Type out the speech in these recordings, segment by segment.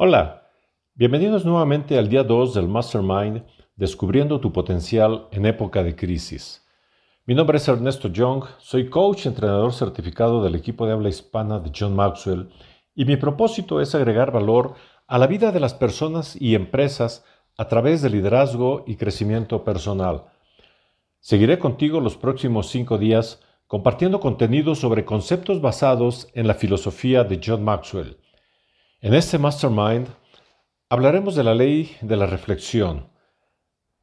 Hola, bienvenidos nuevamente al día 2 del Mastermind Descubriendo tu potencial en época de crisis. Mi nombre es Ernesto Young, soy coach y entrenador certificado del equipo de habla hispana de John Maxwell y mi propósito es agregar valor a la vida de las personas y empresas a través de liderazgo y crecimiento personal. Seguiré contigo los próximos cinco días compartiendo contenido sobre conceptos basados en la filosofía de John Maxwell. En este Mastermind hablaremos de la ley de la reflexión,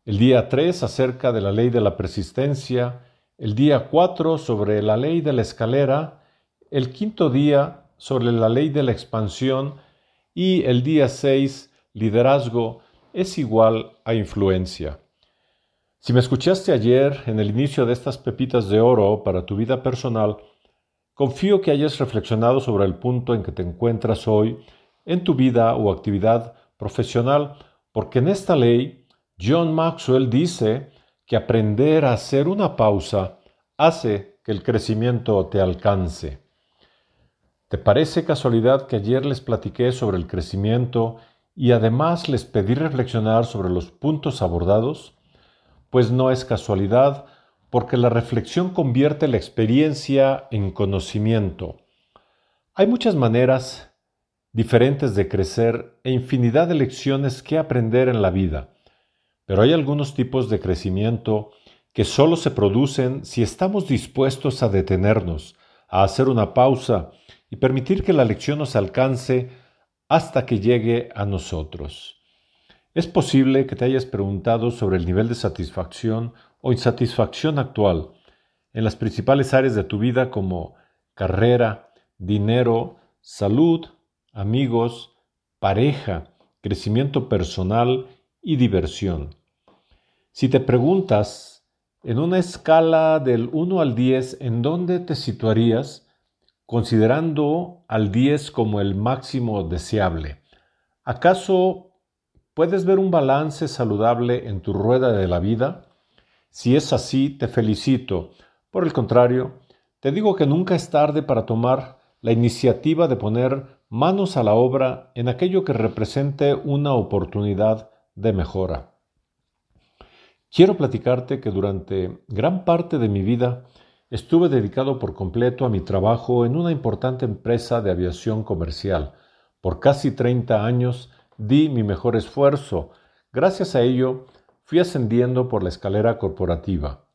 el día 3 acerca de la ley de la persistencia, el día 4 sobre la ley de la escalera, el quinto día sobre la ley de la expansión y el día 6 liderazgo es igual a influencia. Si me escuchaste ayer en el inicio de estas pepitas de oro para tu vida personal, confío que hayas reflexionado sobre el punto en que te encuentras hoy en tu vida o actividad profesional, porque en esta ley John Maxwell dice que aprender a hacer una pausa hace que el crecimiento te alcance. ¿Te parece casualidad que ayer les platiqué sobre el crecimiento y además les pedí reflexionar sobre los puntos abordados? Pues no es casualidad, porque la reflexión convierte la experiencia en conocimiento. Hay muchas maneras diferentes de crecer e infinidad de lecciones que aprender en la vida. Pero hay algunos tipos de crecimiento que solo se producen si estamos dispuestos a detenernos, a hacer una pausa y permitir que la lección nos alcance hasta que llegue a nosotros. Es posible que te hayas preguntado sobre el nivel de satisfacción o insatisfacción actual en las principales áreas de tu vida como carrera, dinero, salud, amigos, pareja, crecimiento personal y diversión. Si te preguntas, en una escala del 1 al 10, ¿en dónde te situarías considerando al 10 como el máximo deseable? ¿Acaso puedes ver un balance saludable en tu rueda de la vida? Si es así, te felicito. Por el contrario, te digo que nunca es tarde para tomar la iniciativa de poner manos a la obra en aquello que represente una oportunidad de mejora. Quiero platicarte que durante gran parte de mi vida estuve dedicado por completo a mi trabajo en una importante empresa de aviación comercial. Por casi 30 años di mi mejor esfuerzo. Gracias a ello fui ascendiendo por la escalera corporativa.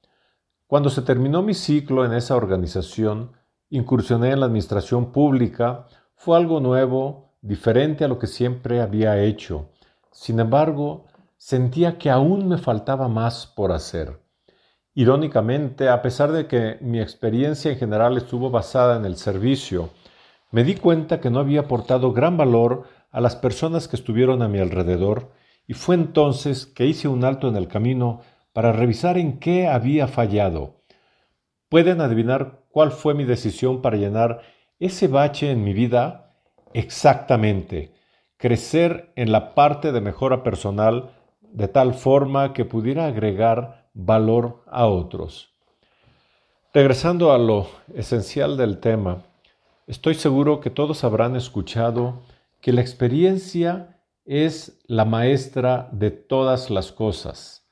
Cuando se terminó mi ciclo en esa organización, incursioné en la administración pública, fue algo nuevo, diferente a lo que siempre había hecho. Sin embargo, sentía que aún me faltaba más por hacer. Irónicamente, a pesar de que mi experiencia en general estuvo basada en el servicio, me di cuenta que no había aportado gran valor a las personas que estuvieron a mi alrededor y fue entonces que hice un alto en el camino para revisar en qué había fallado. ¿Pueden adivinar cuál fue mi decisión para llenar ese bache en mi vida exactamente, crecer en la parte de mejora personal de tal forma que pudiera agregar valor a otros. Regresando a lo esencial del tema, estoy seguro que todos habrán escuchado que la experiencia es la maestra de todas las cosas.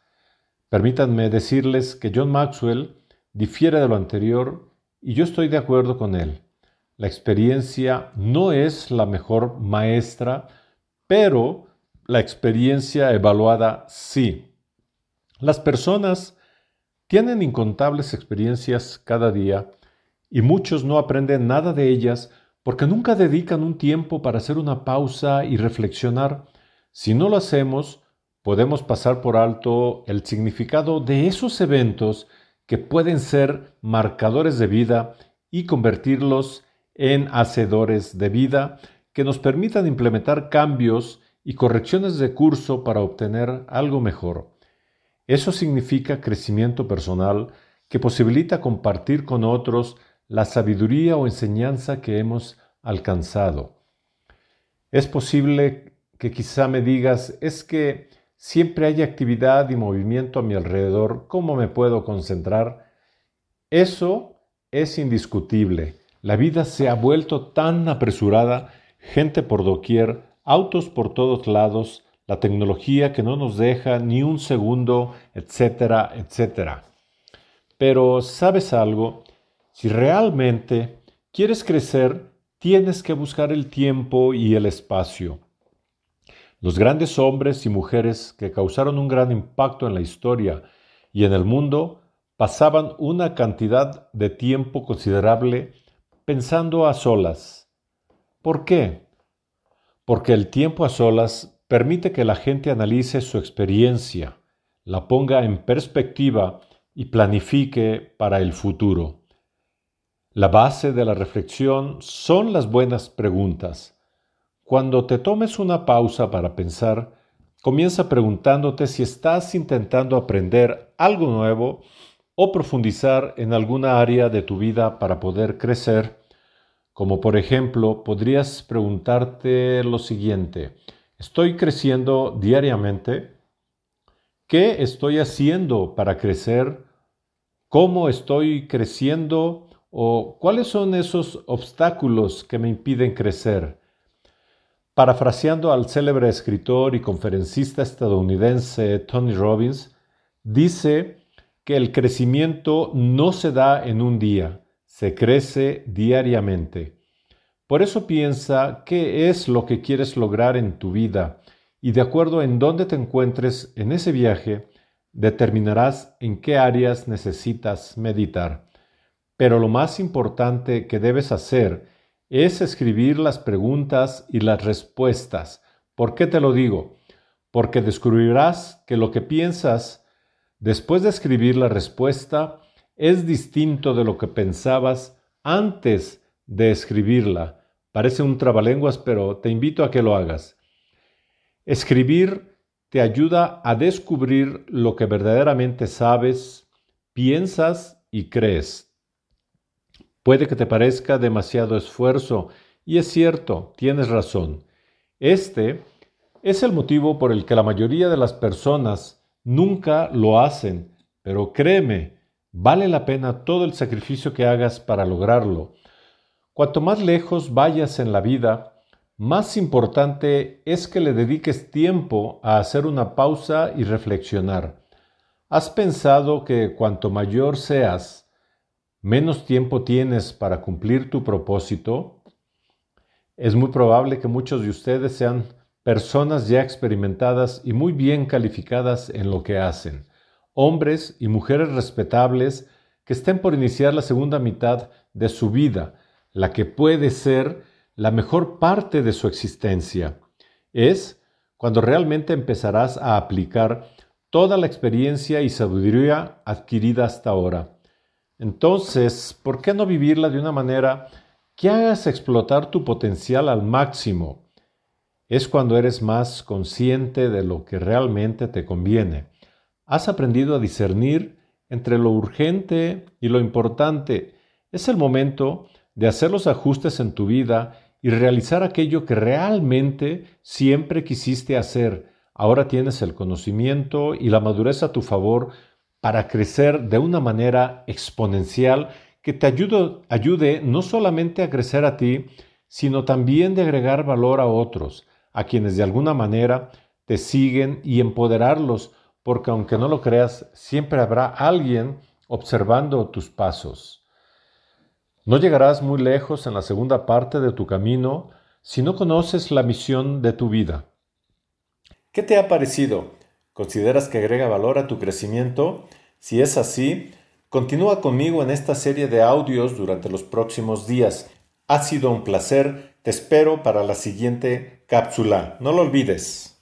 Permítanme decirles que John Maxwell difiere de lo anterior y yo estoy de acuerdo con él. La experiencia no es la mejor maestra, pero la experiencia evaluada sí. Las personas tienen incontables experiencias cada día y muchos no aprenden nada de ellas porque nunca dedican un tiempo para hacer una pausa y reflexionar. Si no lo hacemos, podemos pasar por alto el significado de esos eventos que pueden ser marcadores de vida y convertirlos en hacedores de vida que nos permitan implementar cambios y correcciones de curso para obtener algo mejor. Eso significa crecimiento personal que posibilita compartir con otros la sabiduría o enseñanza que hemos alcanzado. Es posible que quizá me digas, es que siempre hay actividad y movimiento a mi alrededor, ¿cómo me puedo concentrar? Eso es indiscutible. La vida se ha vuelto tan apresurada, gente por doquier, autos por todos lados, la tecnología que no nos deja ni un segundo, etcétera, etcétera. Pero, ¿sabes algo? Si realmente quieres crecer, tienes que buscar el tiempo y el espacio. Los grandes hombres y mujeres que causaron un gran impacto en la historia y en el mundo pasaban una cantidad de tiempo considerable pensando a solas. ¿Por qué? Porque el tiempo a solas permite que la gente analice su experiencia, la ponga en perspectiva y planifique para el futuro. La base de la reflexión son las buenas preguntas. Cuando te tomes una pausa para pensar, comienza preguntándote si estás intentando aprender algo nuevo o profundizar en alguna área de tu vida para poder crecer, como por ejemplo podrías preguntarte lo siguiente, ¿estoy creciendo diariamente? ¿Qué estoy haciendo para crecer? ¿Cómo estoy creciendo? ¿O cuáles son esos obstáculos que me impiden crecer? Parafraseando al célebre escritor y conferencista estadounidense Tony Robbins, dice que el crecimiento no se da en un día, se crece diariamente. Por eso piensa qué es lo que quieres lograr en tu vida y de acuerdo en dónde te encuentres en ese viaje, determinarás en qué áreas necesitas meditar. Pero lo más importante que debes hacer es escribir las preguntas y las respuestas. ¿Por qué te lo digo? Porque descubrirás que lo que piensas Después de escribir la respuesta, es distinto de lo que pensabas antes de escribirla. Parece un trabalenguas, pero te invito a que lo hagas. Escribir te ayuda a descubrir lo que verdaderamente sabes, piensas y crees. Puede que te parezca demasiado esfuerzo, y es cierto, tienes razón. Este es el motivo por el que la mayoría de las personas Nunca lo hacen, pero créeme, vale la pena todo el sacrificio que hagas para lograrlo. Cuanto más lejos vayas en la vida, más importante es que le dediques tiempo a hacer una pausa y reflexionar. ¿Has pensado que cuanto mayor seas, menos tiempo tienes para cumplir tu propósito? Es muy probable que muchos de ustedes sean personas ya experimentadas y muy bien calificadas en lo que hacen, hombres y mujeres respetables que estén por iniciar la segunda mitad de su vida, la que puede ser la mejor parte de su existencia. Es cuando realmente empezarás a aplicar toda la experiencia y sabiduría adquirida hasta ahora. Entonces, ¿por qué no vivirla de una manera que hagas explotar tu potencial al máximo? es cuando eres más consciente de lo que realmente te conviene. Has aprendido a discernir entre lo urgente y lo importante. Es el momento de hacer los ajustes en tu vida y realizar aquello que realmente siempre quisiste hacer. Ahora tienes el conocimiento y la madurez a tu favor para crecer de una manera exponencial que te ayude, ayude no solamente a crecer a ti, sino también de agregar valor a otros a quienes de alguna manera te siguen y empoderarlos, porque aunque no lo creas, siempre habrá alguien observando tus pasos. No llegarás muy lejos en la segunda parte de tu camino si no conoces la misión de tu vida. ¿Qué te ha parecido? ¿Consideras que agrega valor a tu crecimiento? Si es así, continúa conmigo en esta serie de audios durante los próximos días. Ha sido un placer te espero para la siguiente cápsula. No lo olvides.